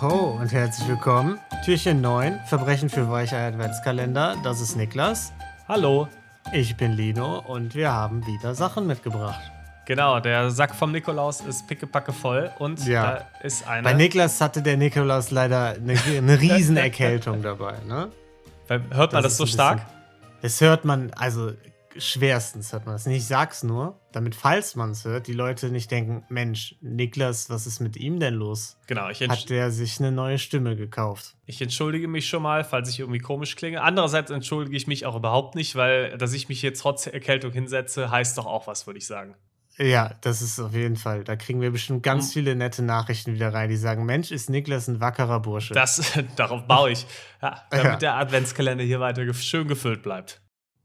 Ho und herzlich willkommen. Türchen 9, Verbrechen für Weichei Adventskalender. Das ist Niklas. Hallo. Ich bin Lino und wir haben wieder Sachen mitgebracht. Genau, der Sack vom Nikolaus ist pickepacke voll und Ja. da ist eine. Bei Niklas hatte der Nikolaus leider eine, eine Riesenerkältung dabei. Ne? Hört man das, ist so stark? Das hört man, also schwerstens hört man das nicht. Ich sag's nur, damit, falls man es hört, die Leute nicht denken: Mensch, Niklas, was ist mit ihm denn los? Genau, ich, Hat der sich eine neue Stimme gekauft? ich entschuldige mich schon mal, falls ich irgendwie komisch klinge. Andererseits entschuldige ich mich auch überhaupt nicht, weil dass ich mich jetzt trotz Erkältung hinsetze, heißt doch auch was, würde ich sagen. Ja, das ist auf jeden Fall. Da kriegen wir bestimmt ganz Mhm. viele nette Nachrichten wieder rein, die sagen: Mensch, ist Niklas ein wackerer Bursche. Das, darauf baue ich. Ja, damit Ja. der Adventskalender hier weiter schön gefüllt bleibt.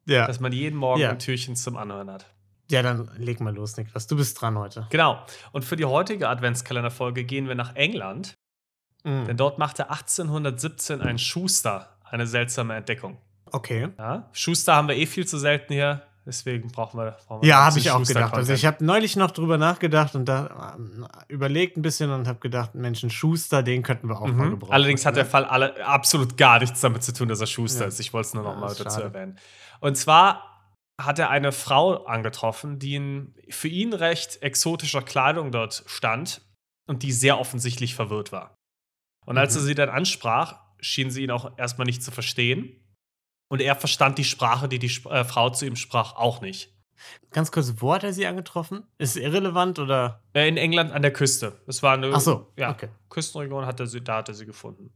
Ja. Dass man jeden Morgen Ja. ein Türchen zum Anhören hat. ja, dann leg mal los, Niklas. Du bist dran heute. Genau. Und für die heutige Adventskalenderfolge gehen wir nach England, Mhm. denn dort machte 1817 ein Schuster eine seltsame Entdeckung. Okay. Ja, Schuster haben wir eh viel zu selten hier, deswegen brauchen wir. Brauchen wir Ja, habe ich auch gedacht. Also ich habe neulich noch drüber nachgedacht und da ähm, überlegt ein bisschen und habe gedacht, Mensch, ein Schuster, den könnten wir auch mal Mhm. gebrauchen. Allerdings hat ne? der Fall alle, absolut gar nichts damit zu tun, dass er Schuster Ja. ist. Ich wollte es nur noch Ja, mal dazu schade. erwähnen. Und zwar hat er eine Frau angetroffen, die in für ihn recht exotischer Kleidung dort stand und die sehr offensichtlich verwirrt war. Und als Mhm. er sie dann ansprach, schien sie ihn auch erstmal nicht zu verstehen. Und er verstand die Sprache, die die äh, Frau zu ihm sprach, auch nicht. Ganz kurz, wo hat er sie angetroffen? Ist es irrelevant oder? Äh, In England an der Küste. Das war eine Ach so, ja, okay. Küstenregion, hat er sie, da hat er sie gefunden.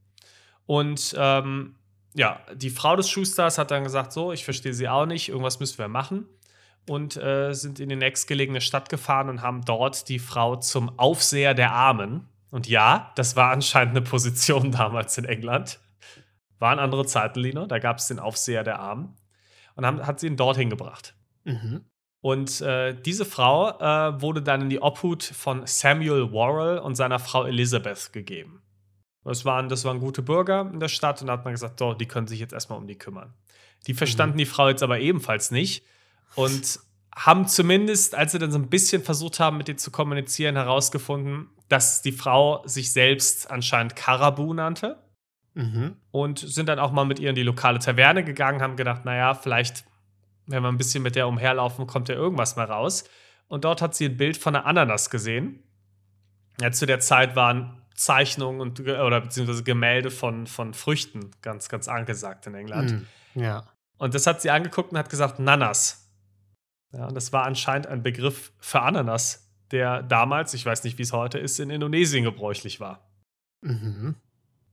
Und ähm, ja, die Frau des Schusters hat dann gesagt: So, ich verstehe sie auch nicht, irgendwas müssen wir machen. Und äh, sind in die nächstgelegene Stadt gefahren und haben dort die Frau zum Aufseher der Armen. Und ja, das war anscheinend eine Position damals in England. Waren andere Zeiten, Lino. Da gab es den Aufseher der Armen. Und haben, hat sie ihn dorthin gebracht. Mhm. Und äh, diese Frau äh, wurde dann in die Obhut von Samuel Worrell und seiner Frau Elizabeth gegeben. Das waren, das waren gute Bürger in der Stadt und da hat man gesagt, so, die können sich jetzt erstmal um die kümmern. Die verstanden die Frau jetzt aber ebenfalls nicht und haben zumindest, als sie dann so ein bisschen versucht haben, mit ihr zu kommunizieren, herausgefunden, dass die Frau sich selbst anscheinend Karabu nannte Mhm. und sind dann auch mal mit ihr in die lokale Taverne gegangen, haben gedacht, naja, vielleicht, wenn wir ein bisschen mit der umherlaufen, kommt ja irgendwas mal raus. Und dort hat sie ein Bild von einer Ananas gesehen. Ja, zu der Zeit waren Zeichnungen und, oder beziehungsweise Gemälde von, von Früchten ganz, ganz angesagt in England. Mhm. Ja. Und das hat sie angeguckt und hat gesagt, Nanas. Ja, und das war anscheinend ein Begriff für Ananas, der damals, ich weiß nicht, wie es heute ist, in Indonesien gebräuchlich war. Mhm.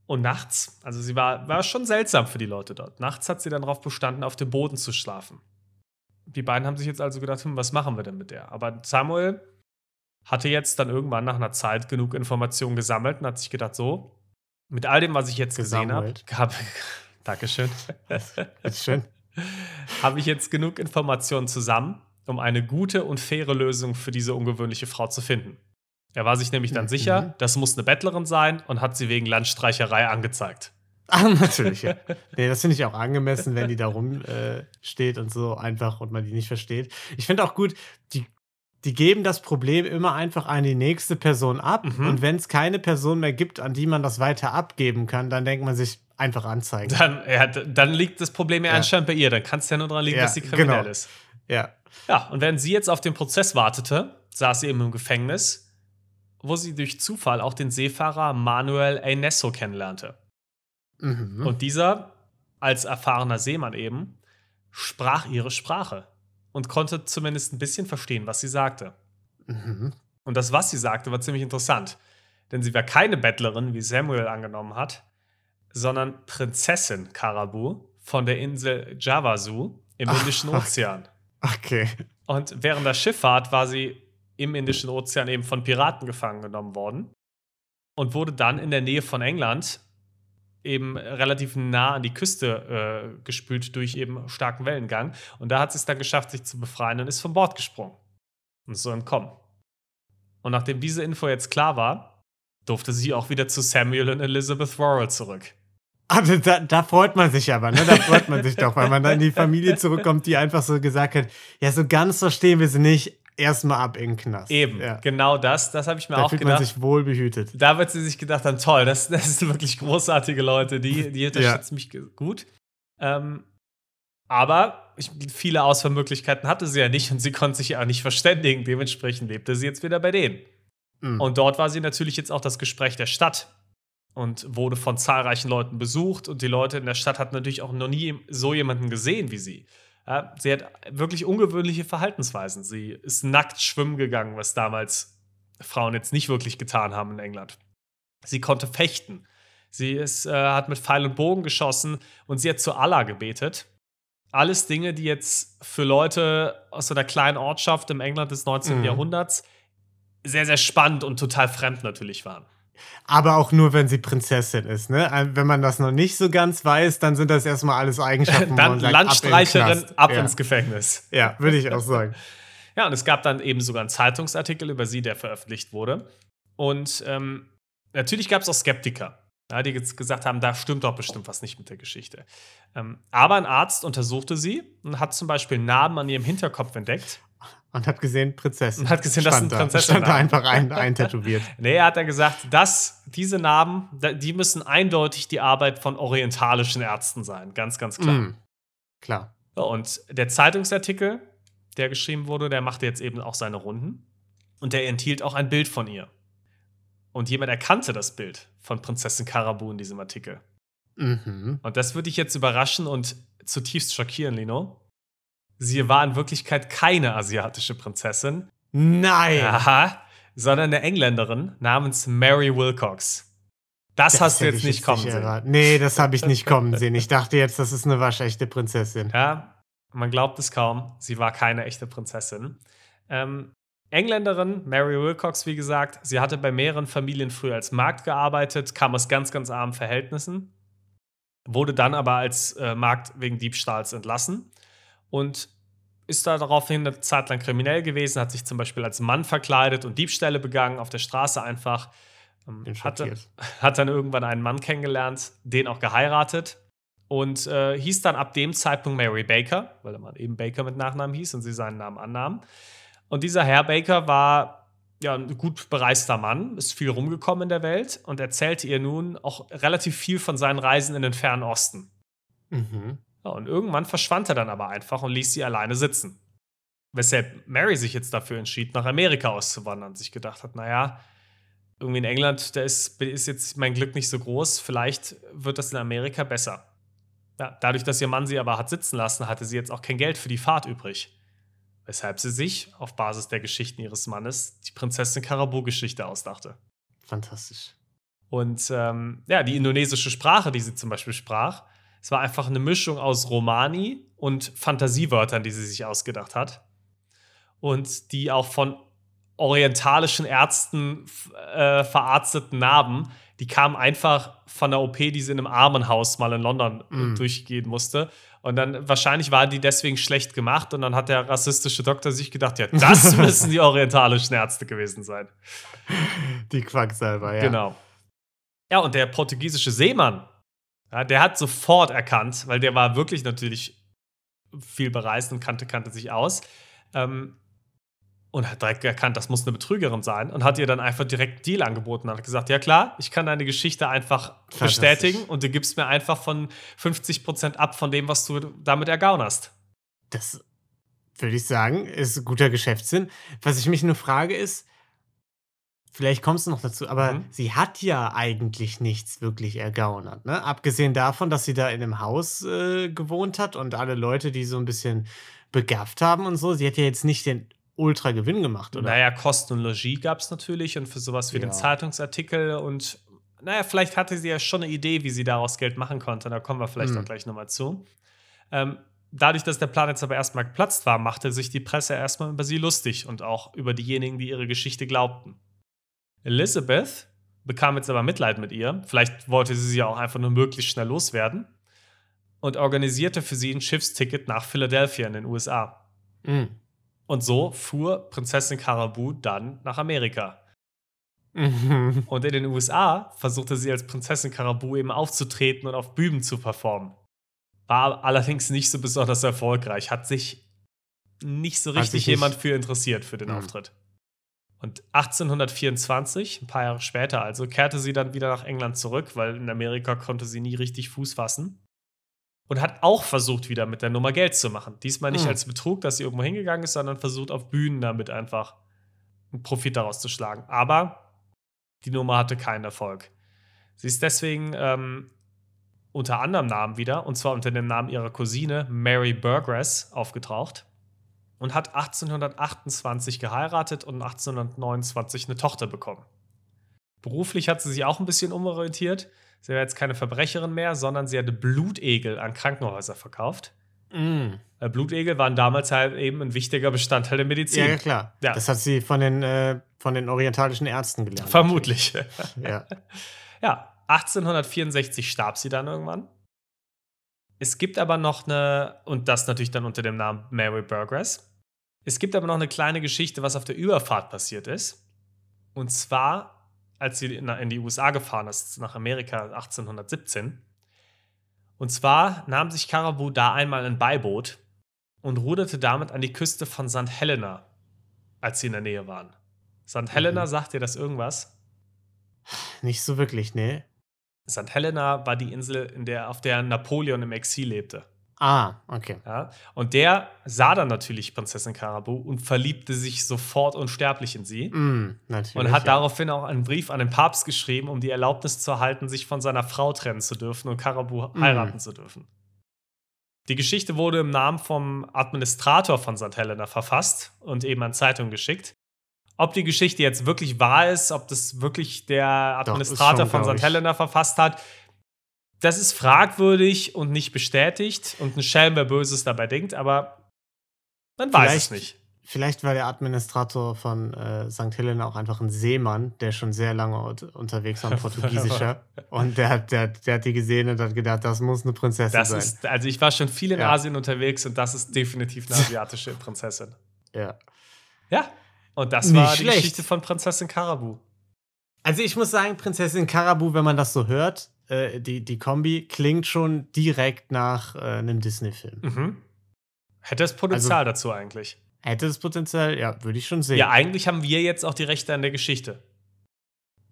Und nachts, also sie war, war schon seltsam für die Leute dort. Nachts hat sie dann darauf bestanden, auf dem Boden zu schlafen. Die beiden haben sich jetzt also gedacht, hm, was machen wir denn mit der? Aber Samuel hatte jetzt dann irgendwann nach einer Zeit genug Informationen gesammelt und hat sich gedacht, so, mit all dem, was ich jetzt gesehen habe, Dankeschön, schön. habe ich jetzt genug Informationen zusammen, um eine gute und faire Lösung für diese ungewöhnliche Frau zu finden. Er war sich nämlich dann Mhm. sicher, das muss eine Bettlerin sein und hat sie wegen Landstreicherei angezeigt. Ach, natürlich, ja. Nee, das finde ich auch angemessen, wenn die da rumsteht äh, und so einfach und man die nicht versteht. Ich finde auch gut, die, die geben das Problem immer einfach an die nächste Person ab. Mhm. Und wenn es keine Person mehr gibt, an die man das weiter abgeben kann, dann denkt man sich einfach anzeigen. Dann, ja, dann liegt das Problem ja, Ja. anscheinend bei ihr. Dann kann es ja nur daran liegen, Ja, dass sie kriminell genau. ist. Ja. Ja, und während sie jetzt auf den Prozess wartete, saß sie eben im Gefängnis, wo sie durch Zufall auch den Seefahrer Manuel Einesso kennenlernte. Mhm. Und dieser, als erfahrener Seemann eben, sprach ihre Sprache und konnte zumindest ein bisschen verstehen, was sie sagte. mhm. Und das, was sie sagte, war ziemlich interessant. Denn sie war keine Bettlerin, wie Samuel angenommen hat, sondern Prinzessin Karabu von der Insel Javasu im Indischen. Ozean. Okay. Und während der Schifffahrt war sie im Indischen Ozean eben von Piraten gefangen genommen worden und wurde dann in der Nähe von England eben relativ nah an die Küste äh, gespült durch eben starken Wellengang. Und da hat sie es dann geschafft, sich zu befreien und ist von Bord gesprungen und so entkommen. Und nachdem diese Info jetzt klar war, durfte sie auch wieder zu Samuel und Elizabeth Worrell zurück. Also da, da freut man sich aber, ne? Da freut man sich doch, weil man dann in die Familie zurückkommt, die einfach so gesagt hat, ja, so ganz verstehen wir sie nicht, erstmal ab in den Knast. Eben, Ja. genau das, das habe ich mir Da auch fühlt gedacht. sich wohl behütet. da wird sie sich gedacht haben, toll, das, das sind wirklich großartige Leute, die, die unterstützen mich ge- gut. Ähm, aber ich, viele Auswahlmöglichkeiten hatte sie ja nicht und sie konnte sich ja auch nicht verständigen. Dementsprechend lebte sie jetzt wieder bei denen. Mhm. Und dort war sie natürlich jetzt auch das Gespräch der Stadt und wurde von zahlreichen Leuten besucht. Und die Leute in der Stadt hatten natürlich auch noch nie so jemanden gesehen wie sie. Ja, sie hat wirklich ungewöhnliche Verhaltensweisen. Sie ist nackt schwimmen gegangen, was damals Frauen jetzt nicht wirklich getan haben in England. Sie konnte fechten. Sie ist, äh, hat mit Pfeil und Bogen geschossen und sie hat zu Allah gebetet. Alles Dinge, die jetzt für Leute aus so einer kleinen Ortschaft im England des 19. Mhm. Jahrhunderts sehr, sehr spannend und total fremd natürlich waren. Aber auch nur, wenn sie Prinzessin ist. Ne? Wenn man das noch nicht so ganz weiß, dann sind das erstmal alles Eigenschaften. Dann sagt, Landstreicherin, ab, in ab Knast. ins Gefängnis. Ja, ja würde ich auch sagen. Ja, und es gab dann eben sogar einen Zeitungsartikel über sie, der veröffentlicht wurde. Und ähm, natürlich gab es auch Skeptiker, ja, die gesagt haben, da stimmt doch bestimmt was nicht mit der Geschichte. Ähm, aber ein Arzt untersuchte sie und hat zum Beispiel Narben an ihrem Hinterkopf entdeckt. Und hat gesehen, Prinzessin. Und hat gesehen, das Stand sind da. Prinzessin- Stand da einfach ein, eintätowiert. Nee, er hat dann gesagt, dass diese Narben, da- die müssen eindeutig die Arbeit von orientalischen Ärzten sein. Ganz, ganz klar. Mhm. Klar. Und der Zeitungsartikel, der geschrieben wurde, der machte jetzt eben auch seine Runden. Und der enthielt auch ein Bild von ihr. Und jemand erkannte das Bild von Prinzessin Karabu in diesem Artikel. Mhm. Und das würde dich jetzt überraschen und zutiefst schockieren, Lino. Sie war in Wirklichkeit keine asiatische Prinzessin, Nein! aha, sondern eine Engländerin namens Mary Wilcox. Das, hast du jetzt ich nicht kommen sehen. erraten. Nee, das habe ich nicht kommen sehen. Ich dachte jetzt, das ist eine waschechte Prinzessin. Ja, man glaubt es kaum. Sie war keine echte Prinzessin. Ähm, Engländerin, Mary Wilcox, wie gesagt, sie hatte bei mehreren Familien früher als Magd gearbeitet, kam aus ganz, ganz armen Verhältnissen, wurde dann aber als äh, Magd wegen Diebstahls entlassen und ist da daraufhin eine Zeit lang kriminell gewesen, hat sich zum Beispiel als Mann verkleidet und Diebstähle begangen auf der Straße einfach. Ähm, hatte, hat dann irgendwann einen Mann kennengelernt, den auch geheiratet und äh, hieß dann ab dem Zeitpunkt Mary Baker, weil der Mann eben Baker mit Nachnamen hieß und sie seinen Namen annahm. Und dieser Herr Baker war ja ein gut bereister Mann, ist viel rumgekommen in der Welt und erzählte ihr nun auch relativ viel von seinen Reisen in den fernen Osten. Mhm. Ja, und irgendwann verschwand er dann aber einfach und ließ sie alleine sitzen. Weshalb Mary sich jetzt dafür entschied, nach Amerika auszuwandern und sich gedacht hat, naja, irgendwie in England, da ist, ist jetzt mein Glück nicht so groß, vielleicht wird das in Amerika besser. Ja, dadurch, dass ihr Mann sie aber hat sitzen lassen, hatte sie jetzt auch kein Geld für die Fahrt übrig. Weshalb sie sich, auf Basis der Geschichten ihres Mannes, die Prinzessin Karabu-Geschichte ausdachte. Fantastisch. Und ähm, ja, die indonesische Sprache, die sie zum Beispiel sprach, es war einfach eine Mischung aus Romani und Fantasiewörtern, die sie sich ausgedacht hat. Und die auch von orientalischen Ärzten äh, verarzteten Narben, die kamen einfach von der OP, die sie in einem Armenhaus mal in London Mm. durchgehen musste. Und dann wahrscheinlich waren die deswegen schlecht gemacht. Und dann hat der rassistische Doktor sich gedacht, ja, das müssen die orientalischen Ärzte gewesen sein. Die Quacksalber, ja. Genau. Ja, und der portugiesische Seemann, ja, der hat sofort erkannt, weil der war wirklich natürlich viel bereist und kannte, kannte sich aus. Ähm, und hat direkt erkannt, das muss eine Betrügerin sein und hat ihr dann einfach direkt Deal angeboten und hat gesagt, ja klar, ich kann deine Geschichte einfach bestätigen und du gibst mir einfach von 50% ab von dem, was du damit ergaunerst. Das würde ich sagen, ist guter Geschäftssinn. Was ich mich nur frage ist, vielleicht kommst du noch dazu, aber Mhm. sie hat ja eigentlich nichts wirklich ergaunert, ne? Abgesehen davon, dass sie da in einem Haus äh, gewohnt hat und alle Leute, die so ein bisschen begafft haben und so, sie hat ja jetzt nicht den Ultra-Gewinn gemacht, oder? Naja, Kosten und Logis gab es natürlich und für sowas wie Ja. den Zeitungsartikel und naja, vielleicht hatte sie ja schon eine Idee, wie sie daraus Geld machen konnte. Da kommen wir vielleicht Hm. auch gleich nochmal zu. Ähm, dadurch, dass der Plan jetzt aber erstmal geplatzt war, machte sich die Presse erstmal über sie lustig und auch über diejenigen, die ihre Geschichte glaubten. Elizabeth bekam jetzt aber Mitleid mit ihr. Vielleicht wollte sie sie ja auch einfach nur möglichst schnell loswerden und organisierte für sie ein Schiffsticket nach Philadelphia in den USA. Mhm. Und so fuhr Prinzessin Karabu dann nach Amerika. Mhm. Und in den USA versuchte sie als Prinzessin Karabu eben aufzutreten und auf Bühnen zu performen. War allerdings nicht so besonders erfolgreich, hat sich nicht so richtig nicht- jemand für interessiert für den Mhm. Auftritt. Und 1824, ein paar Jahre später also, kehrte sie dann wieder nach England zurück, weil in Amerika konnte sie nie richtig Fuß fassen. Und hat auch versucht, wieder mit der Nummer Geld zu machen. Diesmal nicht Mhm. als Betrug, dass sie irgendwo hingegangen ist, sondern versucht, auf Bühnen damit einfach einen Profit daraus zu schlagen. Aber die Nummer hatte keinen Erfolg. Sie ist deswegen ähm, unter anderem Namen wieder, und zwar unter dem Namen ihrer Cousine Mary Burgess, aufgetaucht und hat 1828 geheiratet und 1829 eine Tochter bekommen. Beruflich hat sie sich auch ein bisschen umorientiert. Sie war jetzt keine Verbrecherin mehr, sondern sie hatte Blutegel an Krankenhäuser verkauft. Mm. Weil Blutegel waren damals halt eben ein wichtiger Bestandteil der Medizin. Ja, ja, klar. Ja. Das hat sie von den, äh, von den orientalischen Ärzten gelernt. Vermutlich. Ja. Ja, 1864 starb sie dann irgendwann. Es gibt aber noch eine, und das natürlich dann unter dem Namen Mary Burgess. Es gibt aber noch eine kleine Geschichte, was auf der Überfahrt passiert ist. Und zwar, als sie in die USA gefahren ist, nach Amerika 1817. Und zwar nahm sich Caribou da einmal ein Beiboot und ruderte damit an die Küste von St. Helena, als sie in der Nähe waren. St. Helena, Mhm. sagt dir das irgendwas? Nicht so wirklich, nee. St. Helena war die Insel, in der, auf der Napoleon im Exil lebte. Ah, okay. Ja? Und der sah dann natürlich Prinzessin Caribou und verliebte sich sofort unsterblich in sie. Mm. Und hat ja. daraufhin auch einen Brief an den Papst geschrieben, um die Erlaubnis zu erhalten, sich von seiner Frau trennen zu dürfen und Caribou Mhm. heiraten zu dürfen. Die Geschichte wurde im Namen vom Administrator von St. Helena verfasst und eben an Zeitungen geschickt. Ob die Geschichte jetzt wirklich wahr ist, ob das wirklich der Doch, ist Administrator schon, von St. Helena verfasst hat, das ist fragwürdig und nicht bestätigt und ein Schelm, wer Böses dabei denkt, aber man weiß es Vielleicht- nicht. Vielleicht war der Administrator von äh, St. Helena auch einfach ein Seemann, der schon sehr lange unterwegs war, ein Portugiesischer. und der, hat- der, der hat die gesehen und hat gedacht, das muss eine Prinzessin Das sein. ist, also ich war schon viel in Ja. Asien unterwegs und das ist definitiv eine asiatische Prinzessin. ja. Ja. Und das Nicht war die schlecht. Geschichte von Prinzessin Karabu. Also ich muss sagen, Prinzessin Karabu, wenn man das so hört, äh, die, die Kombi klingt schon direkt nach äh, einem Disney-Film. Mhm. Hätte es Potenzial dazu eigentlich. Hätte das Potenzial? Ja, würde ich schon sehen. Ja, eigentlich haben wir jetzt auch die Rechte an der Geschichte.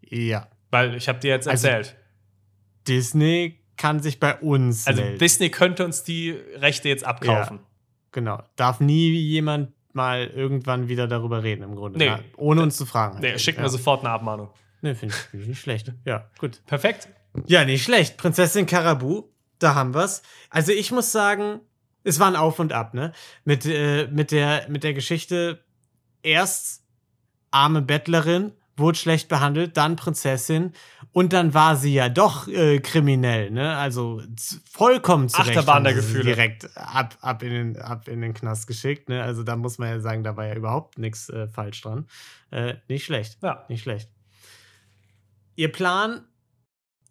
Ja. Weil ich habe dir jetzt Also, erzählt. Disney kann sich bei uns Also, melden. Disney könnte uns die Rechte jetzt abkaufen. Genau. Darf nie jemand mal irgendwann wieder darüber reden, im Grunde. Nee. Ja, ohne uns zu fragen. Nee, schick mir ja. sofort eine Abmahnung. Nee, finde ich, find ich nicht schlecht. Ja, gut. Perfekt. Ja, nicht schlecht. Prinzessin Karabu, da haben wir's. Also ich muss sagen, es war ein Auf und Ab, ne? Mit, äh, mit, der, mit der Geschichte erst arme Bettlerin, wurde schlecht behandelt, dann Prinzessin und dann war sie ja doch äh, kriminell, ne? Also vollkommen zu Achterbahn der Gefühle. direkt ab, ab, in den, ab in den Knast geschickt, ne? Also da muss man ja sagen, da war ja überhaupt nichts äh, falsch dran. Äh, nicht schlecht. Ja. Nicht schlecht. Ihr Plan,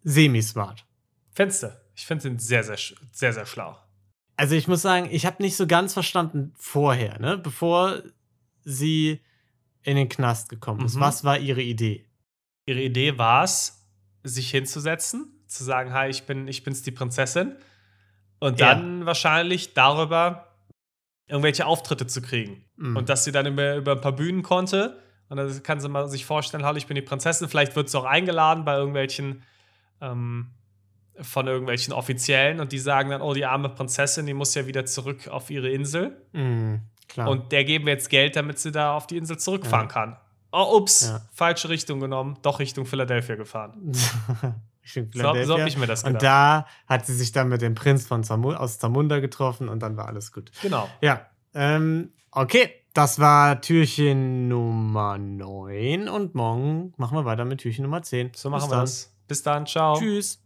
semi-smart. Fenster. Ich finde den sehr, sehr, sehr, sehr schlau. Also ich muss sagen, ich habe nicht so ganz verstanden vorher, ne? Bevor sie in den Knast gekommen ist. Mhm. Was war ihre Idee? Ihre Idee war es, sich hinzusetzen, zu sagen, hi, ich bin, ich bin's die Prinzessin. Und Ja. dann wahrscheinlich darüber irgendwelche Auftritte zu kriegen. Mhm. Und dass sie dann über, über ein paar Bühnen konnte. Und dann kann sie mal sich vorstellen, hallo, ich bin die Prinzessin. Vielleicht wird sie auch eingeladen bei irgendwelchen, ähm, von irgendwelchen Offiziellen. Und die sagen dann, oh, die arme Prinzessin, die muss ja wieder zurück auf ihre Insel. Mhm, klar. Und der geben wir jetzt Geld, damit sie da auf die Insel zurückfahren kann. Oh, ups, Ja. falsche Richtung genommen, doch Richtung Philadelphia gefahren. Richtung So, so habe Philadelphia. ich mir das Und gedacht. da hat sie sich dann mit dem Prinz von Zamu aus Zamunda getroffen und dann war alles gut. genau. Ja, ähm, okay. Das war Türchen Nummer 9 und morgen machen wir weiter mit Türchen Nummer 10. So machen wir das. Bis dann, ciao. Tschüss.